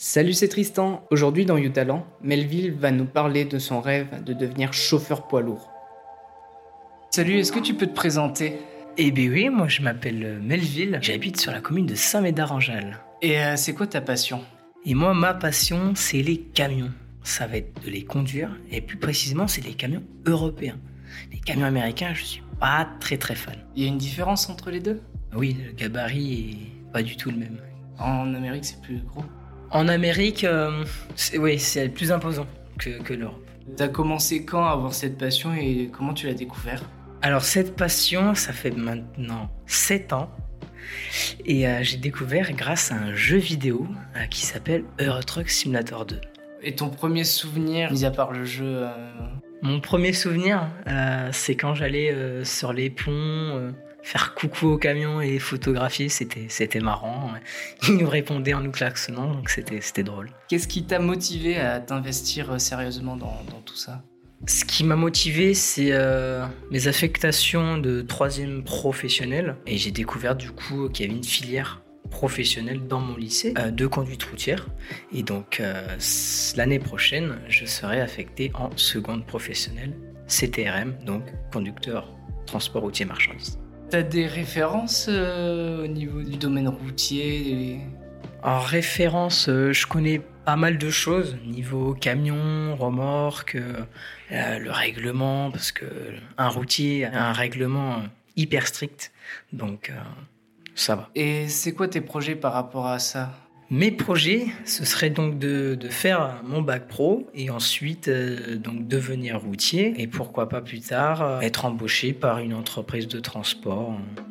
Salut, c'est Tristan. Aujourd'hui dans YouTalent, Melville va nous parler de son rêve de devenir chauffeur poids lourd. Salut, est-ce que tu peux te présenter? Eh bien oui, moi je m'appelle Melville, j'habite sur la commune de Saint-Médard-en-Jalles. Et euh, c'est quoi ta passion? Et moi, ma passion, c'est les camions. Ça va être de les conduire, et plus précisément, c'est les camions européens. Les camions américains, je suis pas très très fan. Il y a une différence entre les deux? Oui, le gabarit est pas du tout le même. En Amérique, c'est plus gros. En Amérique, euh, c'est, oui, c'est plus imposant que, que l'Europe. T'as commencé quand à avoir cette passion et comment tu l'as découvert? Alors cette passion, ça fait maintenant 7 ans. Et euh, j'ai découvert grâce à un jeu vidéo euh, qui s'appelle Euro Truck Simulator 2. Et ton premier souvenir, mis à part le jeu euh, Mon premier souvenir, c'est quand j'allais sur les ponts faire coucou aux camions et les photographier. C'était, c'était marrant. Ils nous répondaient en nous klaxonnant, donc c'était, c'était drôle. Qu'est-ce qui t'a motivé à t'investir euh, sérieusement dans, dans tout ça? Ce qui m'a motivé, c'est euh, mes affectations de troisième professionnel. Et j'ai découvert du coup qu'il y avait une filière professionnelle dans mon lycée euh, de conduite routière. Et donc euh, l'année prochaine, je serai affecté en seconde professionnelle CTRM, donc conducteur transport routier marchandises. T'as des références euh, au niveau du domaine routier En référence, euh, je connais pas mal de choses niveau camion, remorque, euh, le règlement, parce que un routier a un règlement hyper strict, donc ça va. Et c'est quoi tes projets par rapport à ça? Mes projets, ce serait donc de, de faire mon bac pro et ensuite euh, donc devenir routier et pourquoi pas plus tard euh, être embauché par une entreprise de transport euh,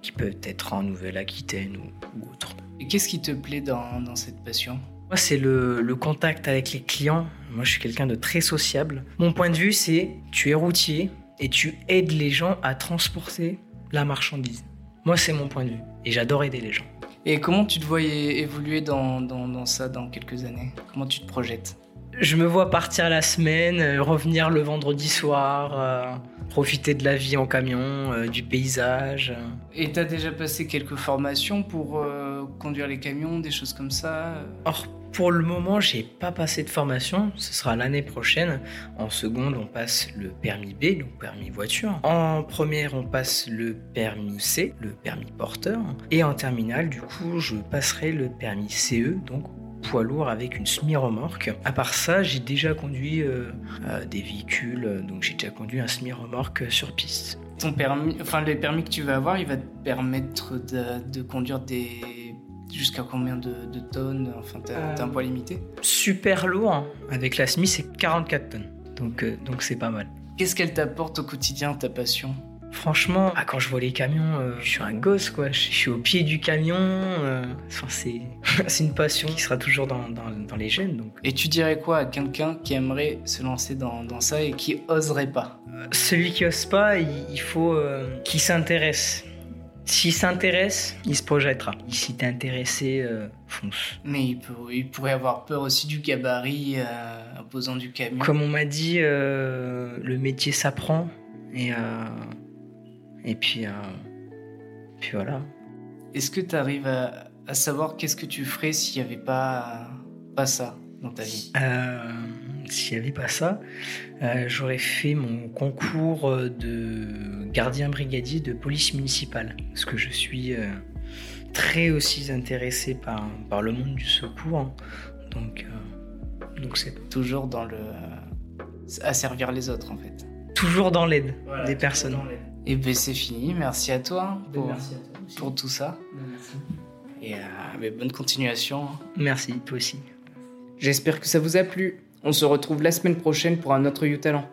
qui peut être en Nouvelle-Aquitaine ou, ou autre. Et qu'est-ce qui te plaît dans, dans cette passion? Moi, c'est le, le contact avec les clients. Moi, je suis quelqu'un de très sociable. Mon point de vue, c'est tu es routier et tu aides les gens à transporter la marchandise. Moi, c'est mon point de vue. Et j'adore aider les gens. Et comment tu te voyais évoluer dans, ça dans quelques années? Comment tu te projettes? Je me vois partir la semaine, euh, revenir le vendredi soir, euh, profiter de la vie en camion, euh, du paysage. euh. Et t'as déjà passé quelques formations pour euh, conduire les camions, des choses comme ça Or, pour le moment, j'ai pas passé de formation. Ce sera l'année prochaine. En seconde, on passe le permis B, donc permis voiture. En première, on passe le permis C, le permis porteur. Et en terminale, du coup, je passerai le permis CE, donc poids lourd avec une semi-remorque. À part ça, j'ai déjà conduit euh, euh, des véhicules, euh, donc j'ai déjà conduit un semi-remorque sur piste. Ton permis, enfin les permis que tu vas avoir, il va te permettre de, de conduire des jusqu'à combien de, de tonnes Enfin, t'as Euh, un poids limité? Super lourd, hein. avec la SMI, c'est 44 tonnes. Donc euh, donc c'est pas mal. Qu'est-ce qu'elle t'apporte au quotidien, ta passion? Franchement, ah, quand je vois les camions, euh, je suis un gosse, quoi. Je, suis au pied du camion. euh, Enfin, c'est, une passion qui sera toujours dans, dans, dans les gènes. Donc, Et tu dirais quoi à quelqu'un qui aimerait se lancer dans, dans ça et qui oserait pas? Euh, celui qui ose pas, il, il faut qu'il s'intéresse. S'il s'intéresse, il se projettera. Si t'es intéressé, euh, fonce. Mais il, peut, il pourrait avoir peur aussi du gabarit euh, imposant du camion. Comme on m'a dit, euh, le métier s'apprend. Et, et puis, euh, puis voilà. Est-ce que tu arrives à, à savoir qu'est-ce que tu ferais s'il n'y avait pas, pas ça dans ta vie? Euh, S'il n'y avait pas ça, euh, j'aurais fait mon concours euh, de gardien brigadier de police municipale. Parce que je suis très aussi intéressé par, par le monde du secours. hein. Donc, donc c'est Toujours dans le. à servir les autres en fait. toujours dans l'aide des personnes. Et ben c'est fini, merci à toi pour, à toi aussi. pour tout ça. Et euh, ben, bonne continuation. Merci, toi aussi. J'espère que ça vous a plu. On se retrouve la semaine prochaine pour un autre You Talent.